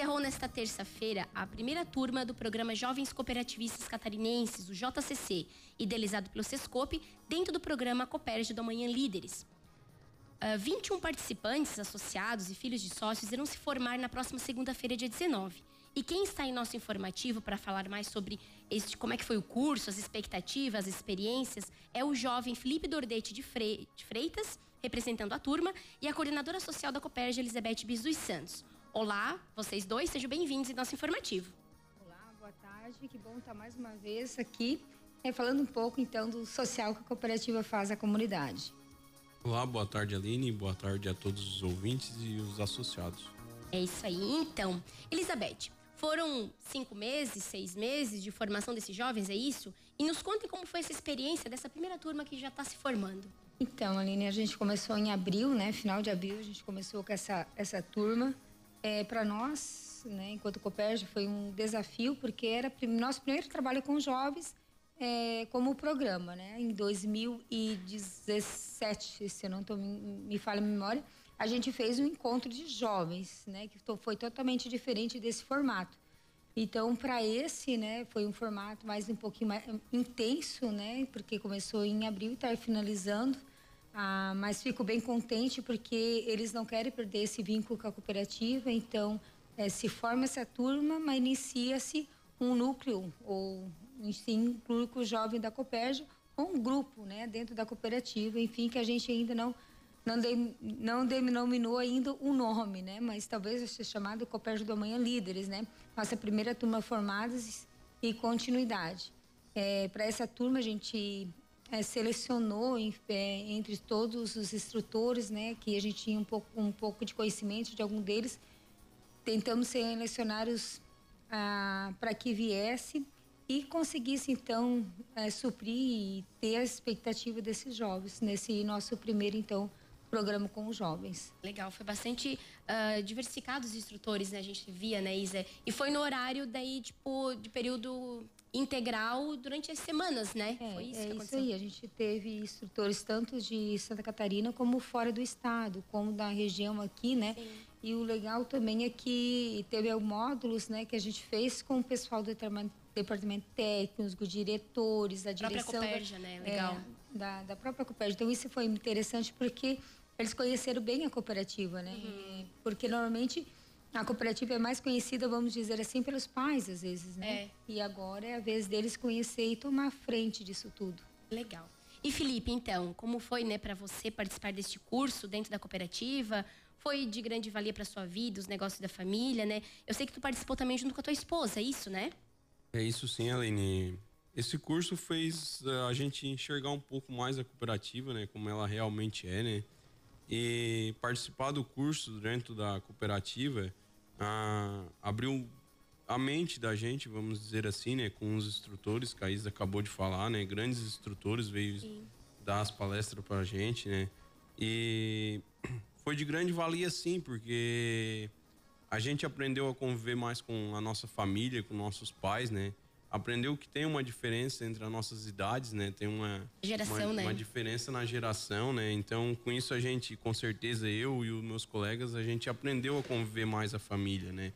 encerrou nesta terça-feira a primeira turma do programa Jovens Cooperativistas Catarinenses, o JCC, idealizado pelo Sescope, dentro do programa Cooperge do Amanhã Líderes. Uh, 21 participantes, associados e filhos de sócios irão se formar na próxima segunda-feira, dia 19. E quem está em nosso informativo para falar mais sobre este, como é que foi o curso, as expectativas, as experiências, é o jovem Felipe Dordete de, Freitas, representando a turma, e a coordenadora social da Cooperge, Elizabeth Bis dos Santos. Olá, vocês dois, sejam bem-vindos em nosso informativo. Olá, boa tarde, que bom estar mais uma vez aqui, é, falando um pouco então do social que a cooperativa faz à comunidade. Olá, boa tarde Aline, boa tarde a todos os ouvintes e os associados. É isso aí, então. Elizabeth, foram cinco meses, seis meses de formação desses jovens, é isso? E nos contem como foi essa experiência dessa primeira turma que já está se formando. Então, Aline, a gente começou em abril, né? Final de abril, a gente começou com essa, essa turma. É, para nós, né, enquanto Copérgia, foi um desafio, porque era nosso primeiro trabalho com jovens é, como programa. Né? Em 2017, se eu não tô, me falha a memória, a gente fez um encontro de jovens, né, que foi totalmente diferente desse formato. Então, para esse, né, foi um formato mais um pouquinho mais intenso, né, porque começou em abril e está finalizando ah, mas fico bem contente porque eles não querem perder esse vínculo com a cooperativa, então é, se forma essa turma, mas inicia-se um núcleo, ou sim, um núcleo jovem da Copérgia, ou um grupo né, dentro da cooperativa, enfim, que a gente ainda não não, não denominou ainda o nome, né? Mas talvez seja chamado Copérgia do Amanhã Líderes, né? Nossa primeira turma formadas e continuidade. É, Para essa turma a gente é, selecionou em, é, entre todos os instrutores, né, que a gente tinha um pouco, um pouco de conhecimento de algum deles, tentamos selecionar os ah, para que viesse e conseguisse então é, suprir e ter a expectativa desses jovens nesse nosso primeiro então programa com os jovens. Legal, foi bastante uh, diversificado os instrutores, né? A gente via, né, Isa? E foi no horário daí, tipo, de período integral durante as semanas, né? É, Foi isso é que aconteceu. isso aí. A gente teve instrutores tanto de Santa Catarina como fora do estado, como da região aqui, né? Sim. E o legal também é que teve módulos, né, que a gente fez com o pessoal do departamento técnico, diretores, a direção própria Coperja, da, né? Legal. É, da, da própria Coperja. Então isso foi interessante porque eles conheceram bem a cooperativa, né? Uhum. Porque normalmente a cooperativa é mais conhecida, vamos dizer assim, pelos pais, às vezes, né? É. E agora é a vez deles conhecer e tomar frente disso tudo. Legal. E Felipe, então, como foi, né, para você participar deste curso dentro da cooperativa? Foi de grande valia para sua vida, os negócios da família, né? Eu sei que tu participou também junto com a tua esposa, é isso, né? É isso sim, Aline. Esse curso fez uh, a gente enxergar um pouco mais a cooperativa, né, como ela realmente é, né? E participar do curso dentro da cooperativa ah, abriu a mente da gente, vamos dizer assim, né? Com os instrutores, que a Isa acabou de falar, né? Grandes instrutores veio Sim. dar as palestras pra gente, né? E foi de grande valia sim, porque a gente aprendeu a conviver mais com a nossa família, com nossos pais, né? Aprendeu que tem uma diferença entre as nossas idades, né? Tem uma geração, uma, né? uma diferença na geração, né? Então, com isso a gente, com certeza eu e os meus colegas, a gente aprendeu a conviver mais a família, né?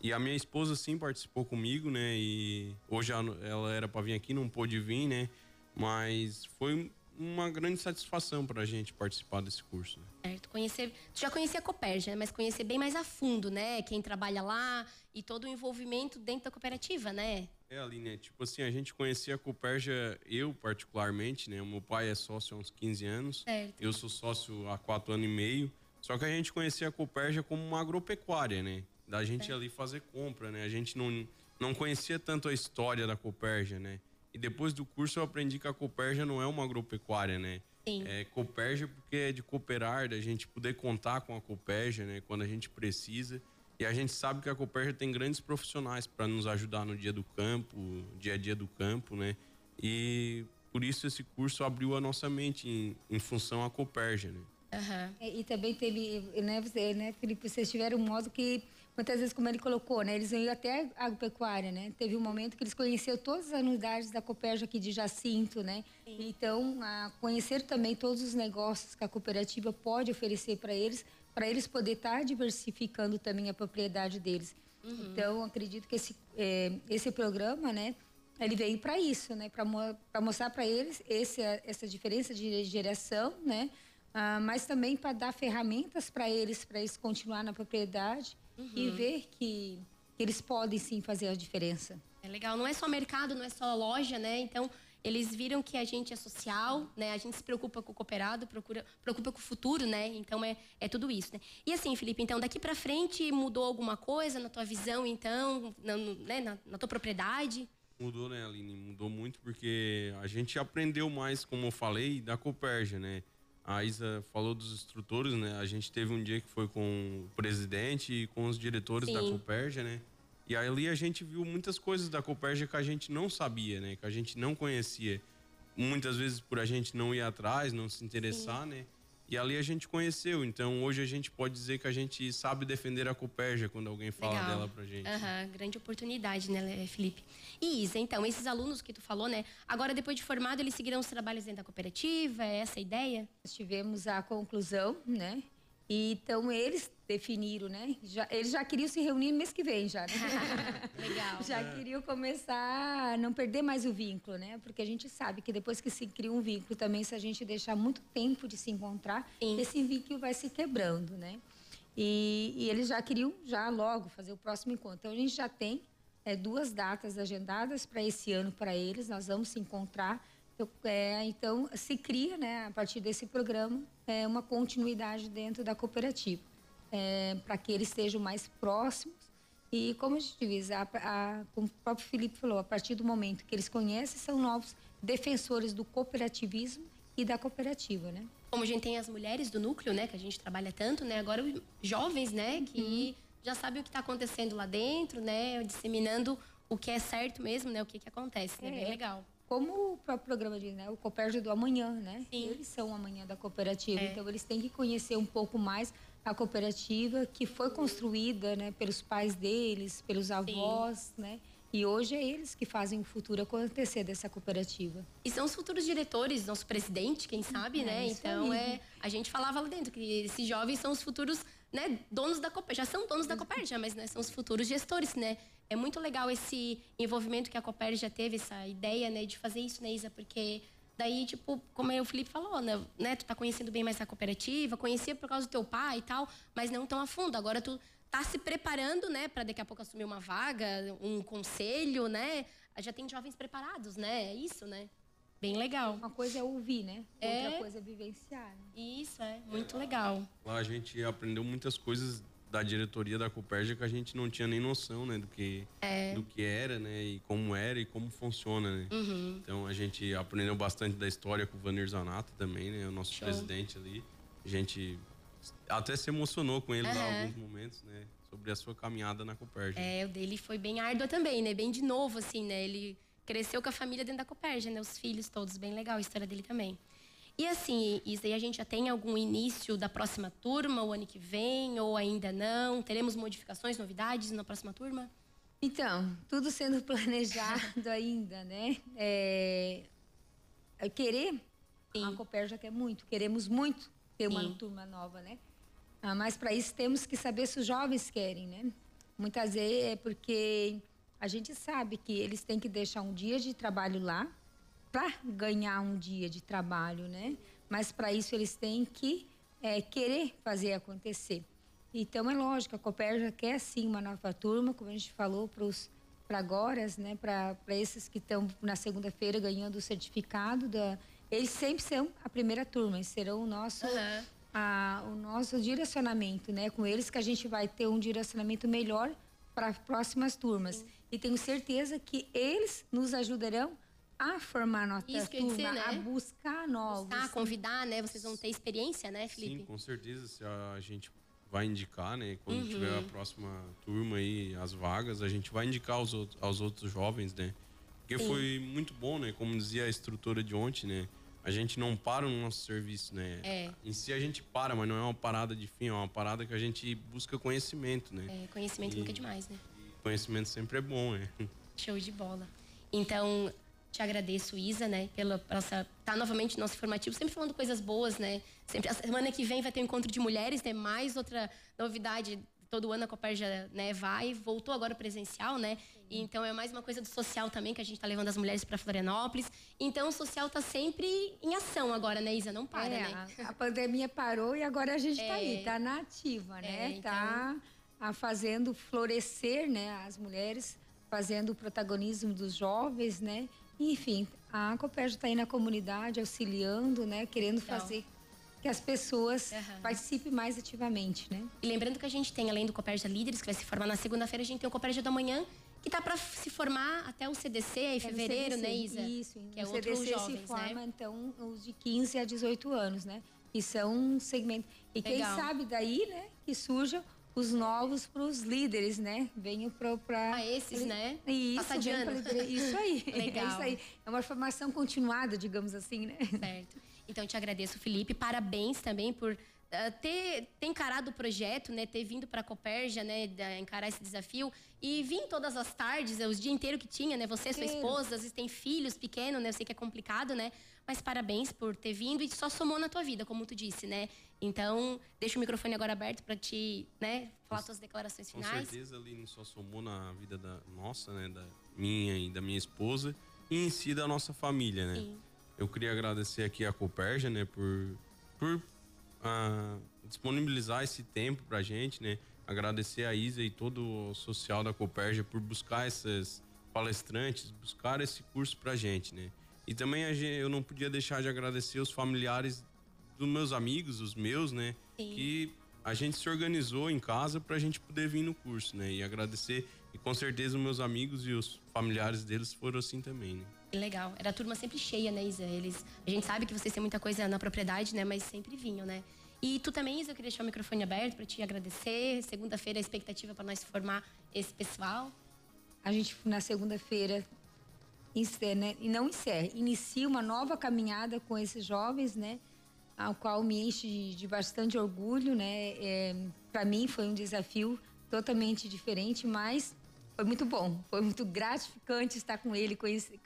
E a minha esposa sim participou comigo, né? E hoje ela era para vir aqui, não pôde vir, né? Mas foi uma grande satisfação para a gente participar desse curso. Né? Certo, conhecer, tu já conhecia a Copérgia, né? mas conhecer bem mais a fundo, né? Quem trabalha lá e todo o envolvimento dentro da cooperativa, né? É, Aline, tipo assim, a gente conhecia a Copérgia, eu particularmente, né? O meu pai é sócio há uns 15 anos, certo. eu sou sócio há 4 anos e meio, só que a gente conhecia a Copérgia como uma agropecuária, né? Da gente certo. ali fazer compra, né? A gente não, não conhecia tanto a história da Copérgia, né? E depois do curso eu aprendi que a Copérgia não é uma agropecuária, né? Sim. É Copérgia porque é de cooperar, da gente poder contar com a Copérgia, né? Quando a gente precisa. E a gente sabe que a Copérgia tem grandes profissionais para nos ajudar no dia do campo, dia a dia do campo, né? E por isso esse curso abriu a nossa mente em, em função à Copérgia, né? Uhum. E, e, também teve, né, você, né, Felipe, vocês tiveram um modo que, muitas vezes, como ele colocou, né, eles iam até a agropecuária, né? Teve um momento que eles conheceram todas as unidades da Copérgia aqui de Jacinto, né? Sim. Então, a conhecer também todos os negócios que a cooperativa pode oferecer para eles, para eles poder estar tá diversificando também a propriedade deles. Uhum. Então, acredito que esse, é, esse programa, né, ele veio para isso, né, para mo mostrar para eles esse, essa diferença de geração, né, ah, mas também para dar ferramentas para eles, para eles continuar na propriedade uhum. e ver que, que eles podem sim fazer a diferença. É legal, não é só mercado, não é só loja, né? Então, eles viram que a gente é social, né? A gente se preocupa com o cooperado, procura, preocupa com o futuro, né? Então é, é tudo isso, né? E assim, Felipe, então daqui para frente mudou alguma coisa na tua visão, então, na, né? na, na tua propriedade? Mudou, né, Aline? Mudou muito porque a gente aprendeu mais, como eu falei, da Coperja, né? A Isa falou dos instrutores, né? A gente teve um dia que foi com o presidente e com os diretores Sim. da Coperja, né? E ali a gente viu muitas coisas da Coperja que a gente não sabia, né? Que a gente não conhecia. Muitas vezes por a gente não ir atrás, não se interessar, Sim. né? E ali a gente conheceu. Então hoje a gente pode dizer que a gente sabe defender a Coperja quando alguém fala Legal. dela pra gente. Uhum, grande oportunidade, né, Felipe? E Isa, então, esses alunos que tu falou, né? Agora, depois de formado, eles seguirão os trabalhos dentro da cooperativa? É essa a ideia? Nós tivemos a conclusão, né? E, então eles definiram, né? Já, eles já queriam se reunir mês que vem já. Né? Legal. Já é. queriam começar a não perder mais o vínculo, né? Porque a gente sabe que depois que se cria um vínculo também, se a gente deixar muito tempo de se encontrar, Sim. esse vínculo vai se quebrando, né? E, e, eles já queriam já logo fazer o próximo encontro. Então a gente já tem é, duas datas agendadas para esse ano para eles. Nós vamos se encontrar é, então, se cria, né, a partir desse programa, é, uma continuidade dentro da cooperativa, é, para que eles estejam mais próximos. E, como a gente diz, a, a, como o próprio Felipe falou, a partir do momento que eles conhecem, são novos defensores do cooperativismo e da cooperativa, né? Como a gente tem as mulheres do núcleo, né, que a gente trabalha tanto, né, agora os jovens, né, que uhum. já sabem o que está acontecendo lá dentro, né, disseminando o que é certo mesmo, né, o que que acontece, né, é. bem legal como o próprio programa diz, né? O Copérgio do amanhã, né? Sim. Eles são o amanhã da cooperativa, é. então eles têm que conhecer um pouco mais a cooperativa que foi construída, né, pelos pais deles, pelos avós, Sim. né? E hoje é eles que fazem o futuro acontecer dessa cooperativa. E são os futuros diretores, nosso presidente, quem sabe, é, né? Então, é, a gente falava lá dentro que esses jovens são os futuros né, donos da Copérgia. Já são donos da Copérgia, mas né, são os futuros gestores, né? É muito legal esse envolvimento que a Copérgia teve, essa ideia, né, de fazer isso, né, Isa? Porque daí, tipo, como o Felipe falou, né, né, tu tá conhecendo bem mais a cooperativa, conhecia por causa do teu pai e tal, mas não tão a fundo. Agora tu tá se preparando, né, para daqui a pouco assumir uma vaga, um conselho, né? Já tem jovens preparados, né? É isso, né? Bem legal. Uma coisa é ouvir, né? É... Outra coisa é vivenciar. Né? Isso, é. Muito legal. Lá a gente aprendeu muitas coisas da diretoria da Copérgia que a gente não tinha nem noção, né? Do que, é. do que era, né? E como era e como funciona, né? Uhum. Então a gente aprendeu bastante da história com o Vanir Zanato também, né? O nosso Show. presidente ali. A gente até se emocionou com ele uhum. lá alguns momentos, né? Sobre a sua caminhada na Copérgia. É, o dele foi bem árdua também, né? Bem de novo, assim, né? Ele cresceu com a família dentro da Copérgia, né? Os filhos todos, bem legal a história dele também. E assim, isso aí a gente já tem algum início da próxima turma, o ano que vem, ou ainda não? Teremos modificações, novidades na próxima turma? Então, tudo sendo planejado ainda, né? É... é querer, Sim. a Copérgia já quer muito, queremos muito ter uma Sim. turma nova, né? Ah, mas para isso temos que saber se os jovens querem, né? Muitas vezes é porque a gente sabe que eles têm que deixar um dia de trabalho lá para ganhar um dia de trabalho, né? Mas para isso eles têm que é, querer fazer acontecer. Então é lógico, a Copérgia quer sim uma nova turma, como a gente falou para os para agora, né? Para esses que estão na segunda-feira ganhando o certificado da, eles sempre são a primeira turma, eles serão o nosso uhum. a, o nosso direcionamento, né? Com eles que a gente vai ter um direcionamento melhor para as próximas turmas. Sim. E tenho certeza que eles nos ajudarão a formar nossa Isso turma, dizer, né? a buscar novos. Buscar, convidar, né? Vocês vão ter experiência, né, Felipe? Sim, com certeza. Se a gente vai indicar, né? Quando uhum. tiver a próxima turma aí, as vagas, a gente vai indicar aos, aos outros jovens, né? Porque Sim. foi muito bom, né? Como dizia a instrutora de ontem, né? A gente não para no nosso serviço, né? É. Em si a gente para, mas não é uma parada de fim, é uma parada que a gente busca conhecimento, né? É, conhecimento e... nunca é demais, né? Conhecimento sempre é bom, é. Show de bola. Então, te agradeço, Isa, né, pela estar tá novamente no nosso formativo, sempre falando coisas boas, né? Sempre a semana que vem vai ter um encontro de mulheres, né? Mais outra novidade todo ano a Coperja né, vai, voltou agora presencial, né? E, então é mais uma coisa do social também que a gente está levando as mulheres para Florianópolis. Então o social está sempre em ação agora, né, Isa? Não para, é, né? A, a, pandemia parou e agora a gente está é, aí, está na ativa, né? É, então... fazendo florescer, né, as mulheres, fazendo o protagonismo dos jovens, né? Enfim, a Coperja está aí na comunidade, auxiliando, né? Querendo então. fazer que as pessoas uhum. participem mais ativamente, né? E lembrando que a gente tem, além do Coperja Líderes, que vai se formar na segunda-feira, a gente tem o Coperja da Manhã, que está para se formar até o CDC em é fevereiro, CDC, né, Isa? Isso, que é o CDC jovens, se forma, né? então, os de 15 a 18 anos, né? E são um segmento. E Legal. quem sabe daí, né, que surja os novos para os líderes, né? Venham para. Ah, esses, né? Isso, isso aí. Legal. É isso aí. É uma formação continuada, digamos assim, né? Certo. Então, te agradeço, Felipe. Parabéns também por Uh, ter, ter encarado o projeto, né, ter vindo para a Copérgia, né, encarar esse desafio e vir todas as tardes, os dias inteiro que tinha, né, você, sua esposa, às vezes tem filhos pequenos, né, eu sei que é complicado, né, mas parabéns por ter vindo e só somou na tua vida, como tu disse, né. Então, deixa o microfone agora aberto para te, né, falar com, suas declarações finais. Com certeza, Aline, só somou na vida da nossa, né, da minha e da minha esposa e em si da nossa família, né. Sim. Eu queria agradecer aqui a Copérgia, né, por, por uh, disponibilizar esse tempo pra gente, né? Agradecer a Isa e todo o social da Copérgia por buscar esses palestrantes, buscar esse curso pra gente, né? E também gente, eu não podia deixar de agradecer os familiares dos meus amigos, os meus, né? Sim. Que a gente se organizou em casa para a gente poder vir no curso, né? E agradecer, e com certeza os meus amigos e os familiares deles foram assim também, né? Legal. Era a turma sempre cheia, né, Isa? Eles, a gente sabe que vocês têm muita coisa na propriedade, né? Mas sempre vinham, né? E tu também, Isa, eu queria deixar o microfone aberto para te agradecer. Segunda-feira, a expectativa para nós formar esse pessoal. A gente, na segunda-feira, né, e não encerra, inicia uma nova caminhada com esses jovens, né? Ao qual me enche de, de bastante orgulho, né? É, para mim foi um desafio totalmente diferente, mas foi muito bom, foi muito gratificante estar com ele, conhecer,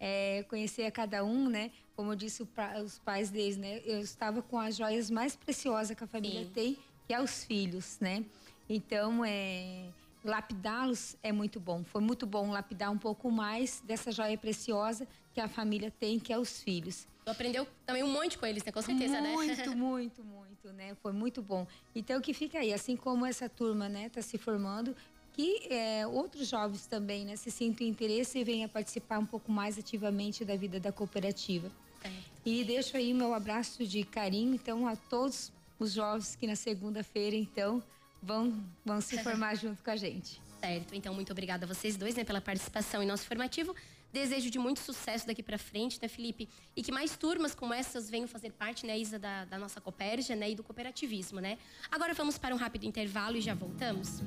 é, conhecer a cada um, né? Como eu disse os pais deles, né? Eu estava com as joias mais preciosas que a família Sim. tem, que é os filhos, né? Então, é, lapidá-los é muito bom. Foi muito bom lapidar um pouco mais dessa joia preciosa que a família tem, que é os filhos. Tu aprendeu também um monte com eles, né? Com certeza, muito, né? Muito, muito, muito, né? Foi muito bom. Então, que fica aí, assim como essa turma, né, tá se formando, que é, outros jovens também né, se sintam interesse e venham participar um pouco mais ativamente da vida da cooperativa. É. E deixo aí meu abraço de carinho, então, a todos os jovens que na segunda-feira, então, vão, vão se formar junto com a gente. Certo, então muito obrigada a vocês dois né, pela participação em nosso formativo. Desejo de muito sucesso daqui para frente, né, Felipe? E que mais turmas como essas venham fazer parte, né, Isa, da, da nossa Copérgia, né, e do cooperativismo, né? Agora vamos para um rápido intervalo e já voltamos.